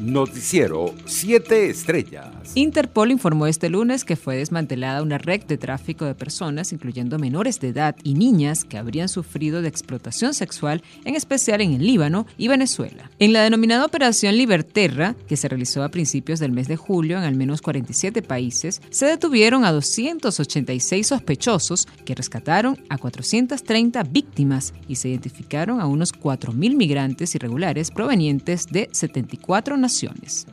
Noticiero 7 Estrellas. Interpol informó este lunes que fue desmantelada una red de tráfico de personas, incluyendo menores de edad y niñas que habrían sufrido de explotación sexual, en especial en el Líbano y Venezuela. En la denominada Operación Liberterra, que se realizó a principios del mes de julio en al menos 47 países, se detuvieron a 286 sospechosos que rescataron a 430 víctimas y se identificaron a unos 4.000 migrantes irregulares provenientes de 74 naciones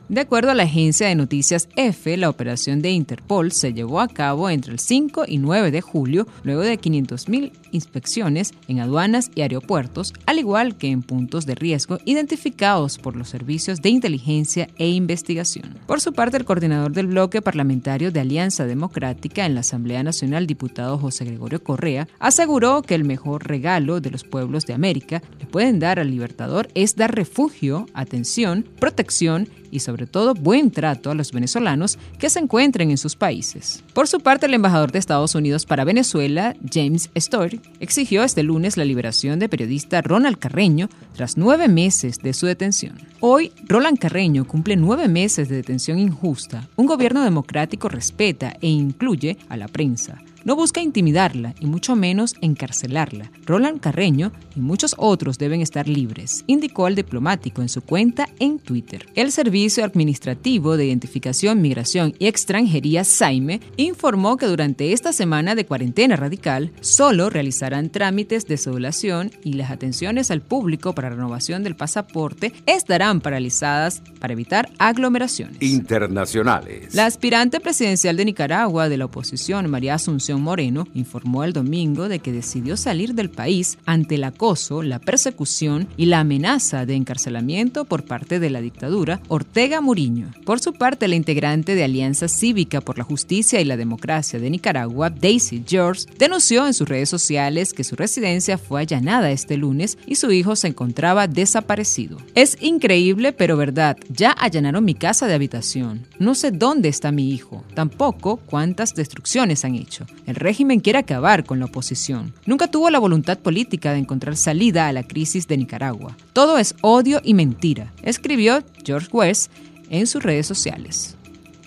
de acuerdo a la agencia de noticias EFE, la operación de Interpol se llevó a cabo entre el 5 y 9 de julio, luego de 500.000 inspecciones en aduanas y aeropuertos, al igual que en puntos de riesgo identificados por los servicios de inteligencia e investigación. Por su parte, el coordinador del bloque parlamentario de Alianza Democrática en la Asamblea Nacional, diputado José Gregorio Correa, aseguró que el mejor regalo de los pueblos de América le pueden dar al Libertador es dar refugio, atención, protección y sobre todo buen trato a los venezolanos que se encuentren en sus países. Por su parte, el embajador de Estados Unidos para Venezuela, James Story, exigió este lunes la liberación del periodista Ronald Carreño tras nueve meses de su detención. Hoy, Roland Carreño cumple nueve meses de detención injusta. Un gobierno democrático respeta e incluye a la prensa no busca intimidarla y mucho menos encarcelarla. Roland Carreño y muchos otros deben estar libres, indicó el diplomático en su cuenta en Twitter. El Servicio Administrativo de Identificación, Migración y Extranjería, SAIME, informó que durante esta semana de cuarentena radical solo realizarán trámites de cedulación y las atenciones al público para renovación del pasaporte estarán paralizadas para evitar aglomeraciones. Internacionales. La aspirante presidencial de Nicaragua de la oposición, María Asunción Moreno informó el domingo de que decidió salir del país ante el acoso, la persecución y la amenaza de encarcelamiento por parte de la dictadura Ortega Muriño. Por su parte, la integrante de Alianza Cívica por la Justicia y la Democracia de Nicaragua, Daisy George, denunció en sus redes sociales que su residencia fue allanada este lunes y su hijo se encontraba desaparecido. Es increíble, pero verdad, ya allanaron mi casa de habitación. No sé dónde está mi hijo, tampoco cuántas destrucciones han hecho. El régimen quiere acabar con la oposición. Nunca tuvo la voluntad política de encontrar salida a la crisis de Nicaragua. Todo es odio y mentira, escribió George West en sus redes sociales.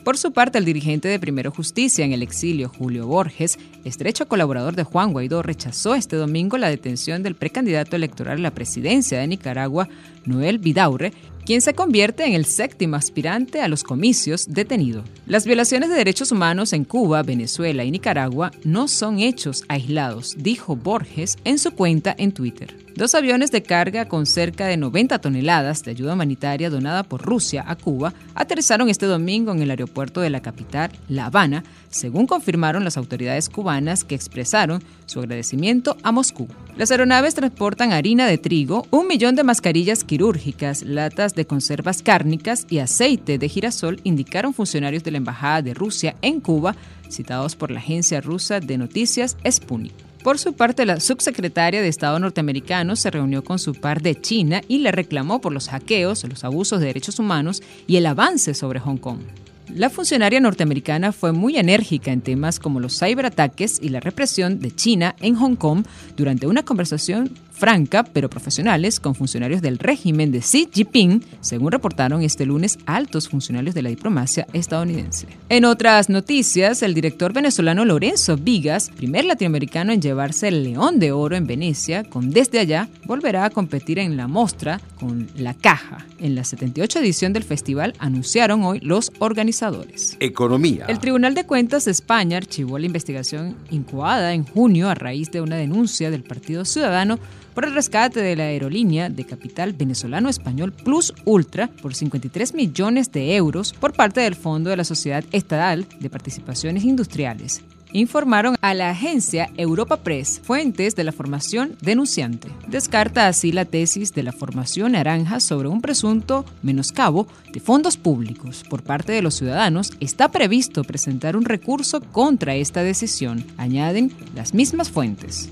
Por su parte, el dirigente de Primero Justicia en el exilio, Julio Borges, estrecho colaborador de Juan Guaidó, rechazó este domingo la detención del precandidato electoral a la presidencia de Nicaragua, Noel Vidaurre, quien se convierte en el séptimo aspirante a los comicios detenido. Las violaciones de derechos humanos en Cuba, Venezuela y Nicaragua no son hechos aislados, dijo Borges en su cuenta en Twitter. Dos aviones de carga con cerca de 90 toneladas de ayuda humanitaria donada por Rusia a Cuba aterrizaron este domingo en el aeropuerto de la capital, La Habana, según confirmaron las autoridades cubanas que expresaron su agradecimiento a Moscú. Las aeronaves transportan harina de trigo, un millón de mascarillas quirúrgicas, latas de conservas cárnicas y aceite de girasol, indicaron funcionarios de la Embajada de Rusia en Cuba, citados por la agencia rusa de noticias Sputnik. Por su parte, la subsecretaria de Estado norteamericano se reunió con su par de China y le reclamó por los hackeos, los abusos de derechos humanos y el avance sobre Hong Kong. La funcionaria norteamericana fue muy enérgica en temas como los ciberataques y la represión de China en Hong Kong durante una conversación franca pero profesionales con funcionarios del régimen de Xi Jinping, según reportaron este lunes altos funcionarios de la diplomacia estadounidense. En otras noticias, el director venezolano Lorenzo Vigas, primer latinoamericano en llevarse el León de Oro en Venecia, con Desde Allá, volverá a competir en la mostra con La Caja. En la 78 edición del festival anunciaron hoy los organizadores. Economía. El Tribunal de Cuentas de España archivó la investigación incoada en junio a raíz de una denuncia del Partido Ciudadano por el rescate de la aerolínea de capital venezolano-español Plus Ultra por 53 millones de euros por parte del Fondo de la Sociedad Estatal de Participaciones Industriales informaron a la agencia Europa Press fuentes de la formación denunciante. Descarta así la tesis de la formación naranja sobre un presunto menoscabo de fondos públicos por parte de los ciudadanos. Está previsto presentar un recurso contra esta decisión, añaden las mismas fuentes.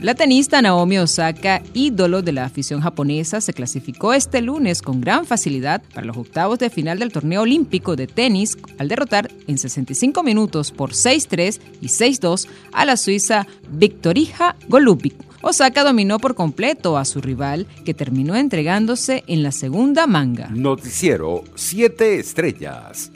La tenista Naomi Osaka, ídolo de la afición japonesa, se clasificó este lunes con gran facilidad para los octavos de final del torneo olímpico de tenis al derrotar en 65 minutos por 6-3 y 6-2 a la suiza Victorija Golubic Osaka dominó por completo a su rival, que terminó entregándose en la segunda manga. Noticiero 7 estrellas.